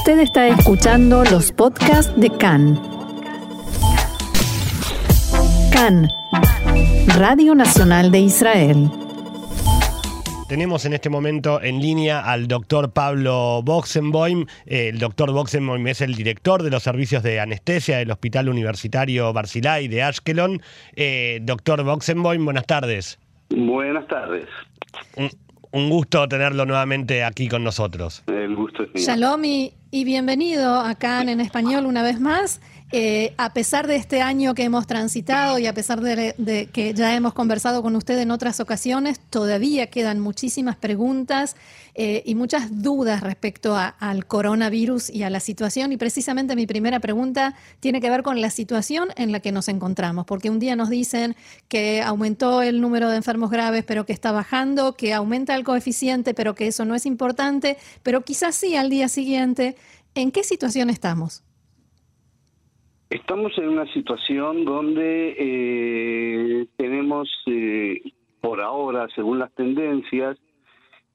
Usted está escuchando los podcasts de CAN. CAN, Radio Nacional de Israel. Tenemos en este momento en línea al doctor Pablo Boxenboim. El doctor Boxenboim es el director de los servicios de anestesia del Hospital Universitario Barzilai de Ashkelon. Eh, doctor Boxenboim, buenas tardes. Buenas tardes. Un, un gusto tenerlo nuevamente aquí con nosotros. El gusto es mío. Shalom y, y bienvenido acá en Español una vez más. Eh, a pesar de este año que hemos transitado y a pesar de, que ya hemos conversado con usted en otras ocasiones, todavía quedan muchísimas preguntas eh, y muchas dudas respecto al coronavirus y a la situación. Y precisamente mi primera pregunta tiene que ver con la situación en la que nos encontramos, porque un día nos dicen que aumentó el número de enfermos graves, pero que está bajando, que aumenta el coeficiente, pero que eso no es importante, pero quizás sí al día siguiente. ¿En qué situación estamos? Estamos en una situación donde eh, tenemos, eh, por ahora, según las tendencias,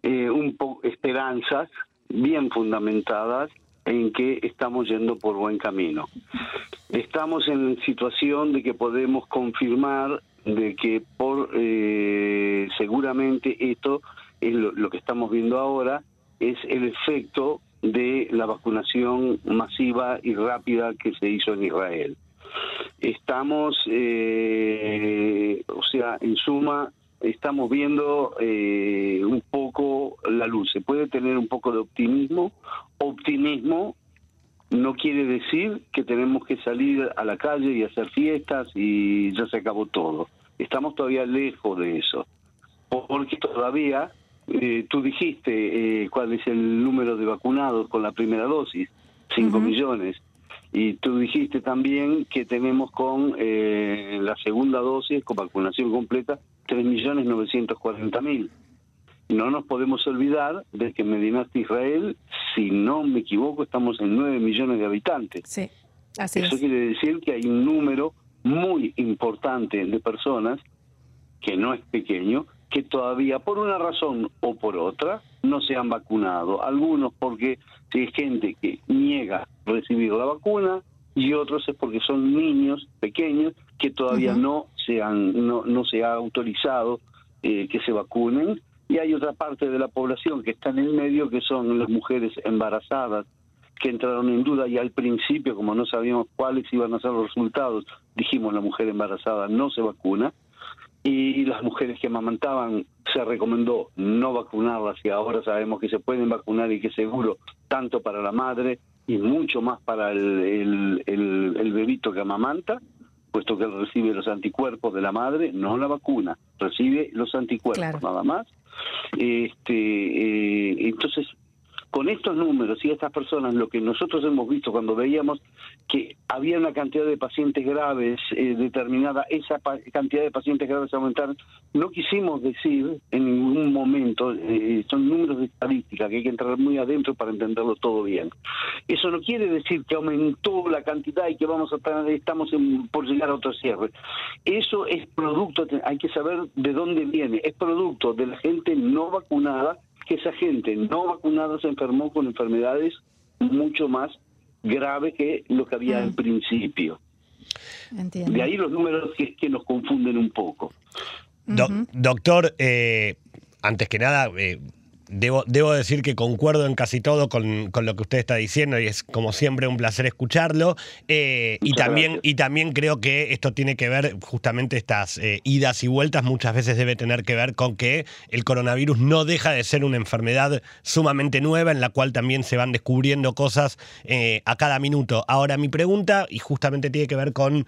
eh, un poco esperanzas bien fundamentadas en que estamos yendo por buen camino. Estamos en situación de que podemos confirmar de que por eh, seguramente esto es lo, lo que estamos viendo ahora es el efecto de la vacunación masiva y rápida que se hizo en Israel. Estamos, eh, o sea, en suma, estamos viendo eh, un poco la luz. Se puede tener un poco de optimismo. Optimismo no quiere decir que tenemos que salir a la calle y hacer fiestas y ya se acabó todo. Estamos todavía lejos de eso, porque todavía eh, tú dijiste eh, cuál es el número de vacunados con la primera dosis, 5 uh -huh. millones. Y tú dijiste también que tenemos con eh, la segunda dosis, con vacunación completa, 3.940.000. No nos podemos olvidar de que en Medina Israel, si no me equivoco, estamos en 9 millones de habitantes. Sí, así Eso es. quiere decir que hay un número muy importante de personas, que no es pequeño, que todavía por una razón o por otra no se han vacunado. Algunos porque hay gente que niega recibir la vacuna y otros es porque son niños pequeños que todavía uh -huh. no se han no, no se ha autorizado eh, que se vacunen y hay otra parte de la población que está en el medio que son las mujeres embarazadas que entraron en duda y al principio como no sabíamos cuáles iban a ser los resultados dijimos la mujer embarazada no se vacuna y las mujeres que amamantaban se recomendó no vacunarlas y ahora sabemos que se pueden vacunar y que seguro tanto para la madre y mucho más para el, el, el, el bebito que amamanta, puesto que él recibe los anticuerpos de la madre, no la vacuna, recibe los anticuerpos claro. nada más. Este, eh, entonces, con estos números y estas personas, lo que nosotros hemos visto cuando veíamos que había una cantidad de pacientes graves eh, determinada, esa cantidad de pacientes graves aumentaron, no quisimos decir en ningún momento, eh, son números de estadística que hay que entrar muy adentro para entenderlo todo bien. Eso no quiere decir que aumentó la cantidad y que vamos a estar, estamos por llegar a otro cierre. Eso es producto, hay que saber de dónde viene, es producto de la gente no vacunada que esa gente no vacunada se enfermó con enfermedades mucho más graves que lo que había mm. al principio. Entiendo. De ahí los números que, que nos confunden un poco. Do, uh -huh. Doctor, eh, antes que nada, eh, Debo, debo, decir que concuerdo en casi todo con, con, lo que usted está diciendo y es como siempre un placer escucharlo. Eh, y, también, y también creo que esto tiene que ver, justamente estas eh, idas y vueltas muchas veces debe tener que ver con que el coronavirus no deja de ser una enfermedad sumamente nueva en la cual también se van descubriendo cosas eh, a cada minuto. Ahora mi pregunta, y justamente tiene que ver con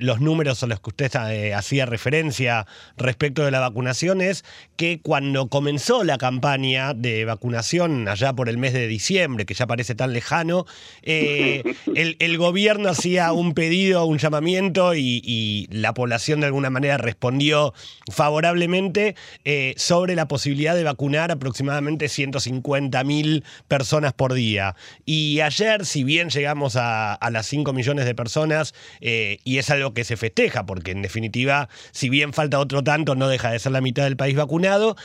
los números a los que usted hacía referencia respecto de la vacunación, es que cuando comenzó la campaña de vacunación allá por el mes de diciembre, que ya parece tan lejano, eh, el, gobierno hacía un pedido, un llamamiento y, la población de alguna manera respondió favorablemente eh, sobre la posibilidad de vacunar aproximadamente 150 mil personas por día. Y ayer, si bien llegamos a, las 5 millones de personas, eh, y es algo que se festeja, porque en definitiva, si bien falta otro tanto, no deja de ser la mitad del país vacunado,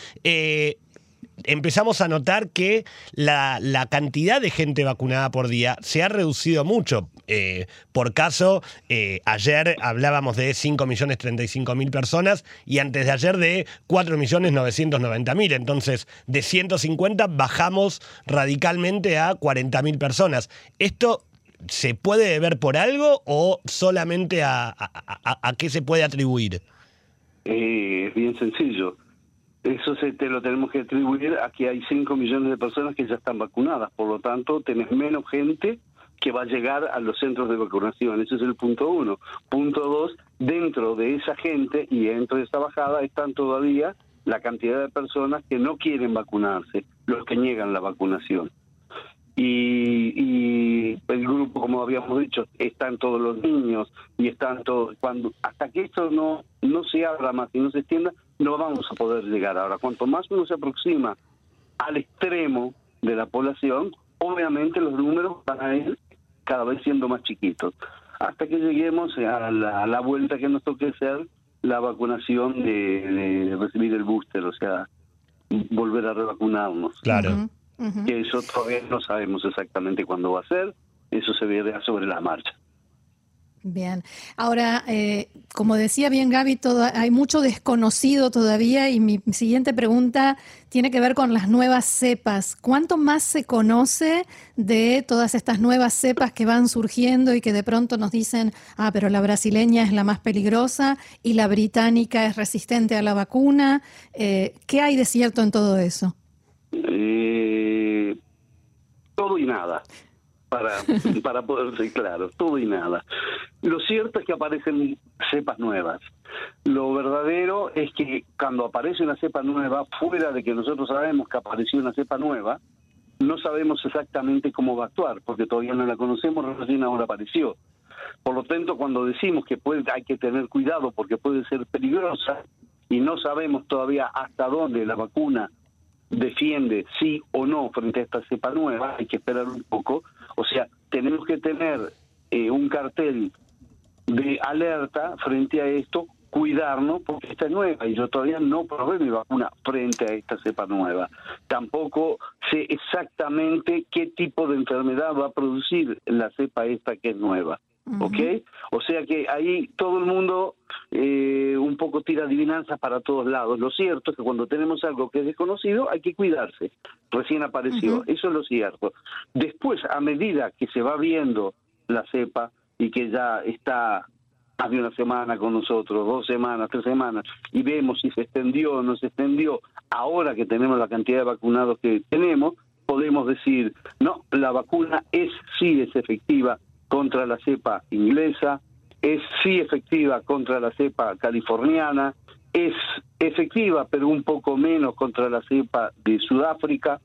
empezamos a notar que la, cantidad de gente vacunada por día se ha reducido mucho. Eh, por caso, eh, ayer hablábamos de 5.035.000 personas y antes de ayer de 4.990.000. Entonces, de 150 bajamos radicalmente a 40.000 personas. Esto ¿se puede deber por algo o solamente a, qué se puede atribuir? Eh, es bien sencillo. Eso se te lo tenemos que atribuir a que hay 5 millones de personas que ya están vacunadas. Por lo tanto, tenés menos gente que va a llegar a los centros de vacunación. Ese es el punto uno. Punto dos, dentro de esa gente y dentro de esa bajada están todavía la cantidad de personas que no quieren vacunarse, los que niegan la vacunación y, el grupo, como habíamos dicho, están todos los niños y están todos. Cuando hasta que esto no no se abra más y no se extienda, no vamos a poder llegar. Ahora, cuanto más uno se aproxima al extremo de la población, obviamente los números van a ir cada vez siendo más chiquitos. Hasta que lleguemos a la, vuelta que nos toque hacer la vacunación de, recibir el booster, o sea, volver a revacunarnos. Claro que eso todavía no sabemos exactamente cuándo va a ser, eso se verá sobre la marcha. Bien, ahora, eh, como decía bien Gaby, hay mucho desconocido todavía y mi siguiente pregunta tiene que ver con las nuevas cepas. ¿Cuánto más se conoce de todas estas nuevas cepas que van surgiendo y que de pronto nos dicen, ah, pero la brasileña es la más peligrosa y la británica es resistente a la vacuna? Eh, ¿Qué hay de cierto en todo eso? Eh, todo y nada, para, para poder ser claro, todo y nada. Lo cierto es que aparecen cepas nuevas. Lo verdadero es que cuando aparece una cepa nueva, fuera de que nosotros sabemos que apareció una cepa nueva, no sabemos exactamente cómo va a actuar, porque todavía no la conocemos, recién ahora apareció. Por lo tanto, cuando decimos que puede, hay que tener cuidado porque puede ser peligrosa y no sabemos todavía hasta dónde la vacuna defiende sí o no frente a esta cepa nueva, hay que esperar un poco. O sea, tenemos que tener eh, un cartel de alerta frente a esto, cuidarnos porque esta es nueva y yo todavía no probé mi vacuna frente a esta cepa nueva. Tampoco sé exactamente qué tipo de enfermedad va a producir la cepa esta que es nueva. ¿Ok? O sea que ahí todo el mundo eh, un poco tira adivinanzas para todos lados. Lo cierto es que cuando tenemos algo que es desconocido hay que cuidarse. Recién apareció, eso es lo cierto. Después, a medida que se va viendo la cepa y que ya está más de una semana con nosotros, dos semanas, tres semanas, y vemos si se extendió o no se extendió, ahora que tenemos la cantidad de vacunados que tenemos, podemos decir, no, la vacuna es sí es efectiva contra la cepa inglesa, es sí efectiva contra la cepa californiana, es efectiva pero un poco menos contra la cepa de Sudáfrica,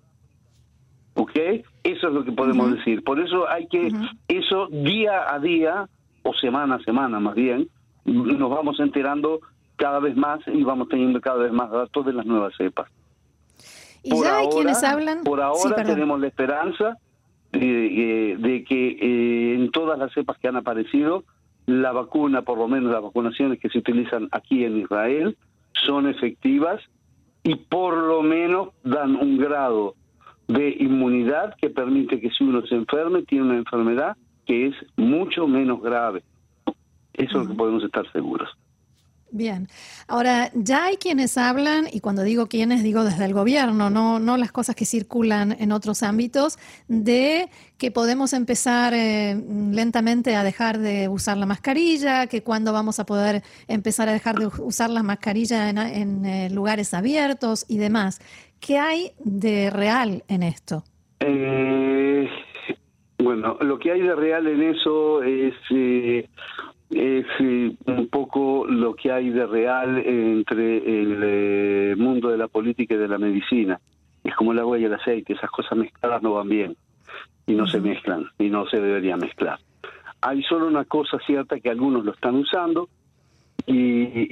¿ok? Eso es lo que podemos decir. Por eso hay que, eso día a día, o semana a semana más bien, nos vamos enterando cada vez más y vamos teniendo cada vez más datos de las nuevas cepas. Y ya hay quienes hablan. Por ahora tenemos la esperanza de, de que eh, en todas las cepas que han aparecido la vacuna, por lo menos las vacunaciones que se utilizan aquí en Israel, son efectivas y por lo menos dan un grado de inmunidad que permite que si uno se enferme, tiene una enfermedad que es mucho menos grave. Eso es lo que podemos estar seguros. Bien, ahora ya hay quienes hablan, y cuando digo quienes, digo desde el gobierno, no, no las cosas que circulan en otros ámbitos, de que podemos empezar eh, lentamente a dejar de usar la mascarilla, que cuando vamos a poder empezar a dejar de usar la mascarilla en, eh, lugares abiertos y demás. ¿Qué hay de real en esto? Eh, bueno, lo que hay de real en eso es es eh, un poco lo que hay de real entre el eh, mundo de la política y de la medicina. Es como el agua y el aceite, esas cosas mezcladas no van bien y no se mezclan y no se debería mezclar. Hay solo una cosa cierta que algunos lo están usando y,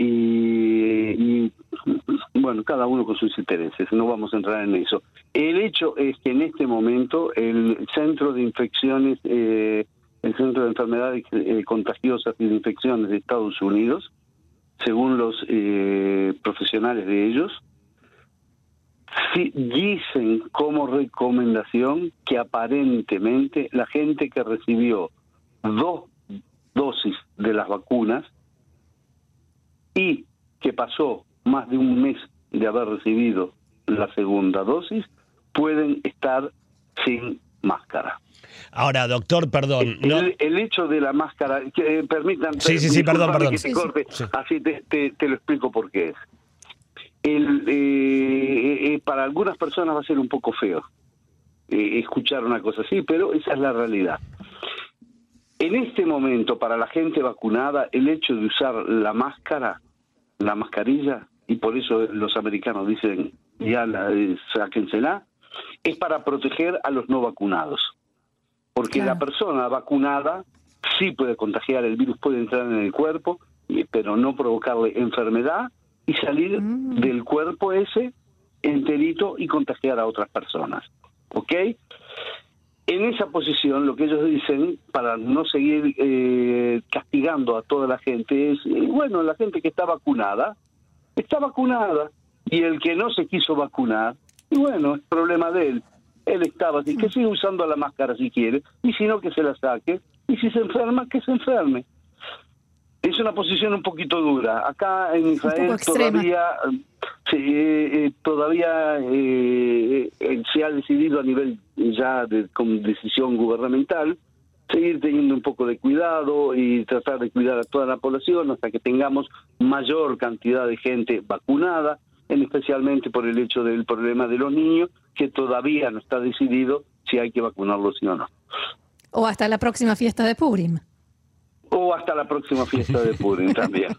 bueno, cada uno con sus intereses, no vamos a entrar en eso. El hecho es que en este momento el Centro de Infecciones eh, Centro de Enfermedades eh, Contagiosas y Infecciones de Estados Unidos, según los eh, profesionales de ellos, sí, dicen como recomendación que aparentemente la gente que recibió dos dosis de las vacunas y que pasó más de un mes de haber recibido la segunda dosis pueden estar sin máscara. Ahora, doctor, perdón. El, hecho de la máscara, que, eh, permitan. Sí, sí, sí, perdón, perdón. Así te, lo explico por qué es. El, eh, eh, para algunas personas va a ser un poco feo escuchar una cosa así, pero esa es la realidad. En este momento, para la gente vacunada, el hecho de usar la máscara, la mascarilla, y por eso los americanos dicen ya la, sáquensela, es para proteger a los no vacunados. Porque la persona vacunada sí puede contagiar, el virus puede entrar en el cuerpo, pero no provocarle enfermedad y salir mm. del cuerpo ese enterito y contagiar a otras personas. ¿Ok? En esa posición, lo que ellos dicen, para no seguir eh, castigando a toda la gente, es, eh, bueno, la gente que está vacunada, está vacunada, y el que no se quiso vacunar, y bueno, es problema de él él estaba así, que siga usando la máscara si quiere, y si no, que se la saque, y si se enferma, que se enferme. Es una posición un poquito dura. Acá en Israel todavía, eh, todavía eh, eh, se ha decidido a nivel ya de con decisión gubernamental seguir teniendo un poco de cuidado y tratar de cuidar a toda la población hasta que tengamos mayor cantidad de gente vacunada especialmente por el hecho del problema de los niños, que todavía no está decidido si hay que vacunarlos o no. O hasta la próxima fiesta de Purim. O hasta la próxima fiesta de Purim también.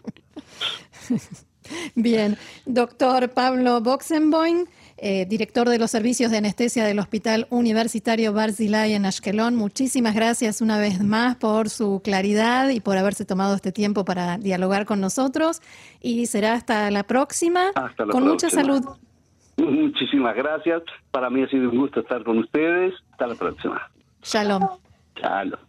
Bien, doctor Pablo Boxenboim. Eh, director de los servicios de anestesia del Hospital Universitario Barzilay en Ashkelon. Muchísimas gracias una vez más por su claridad y por haberse tomado este tiempo para dialogar con nosotros. Y será hasta la próxima. con mucha salud. Muchísimas gracias. Para mí ha sido un gusto estar con ustedes. Hasta la próxima. Shalom. Shalom.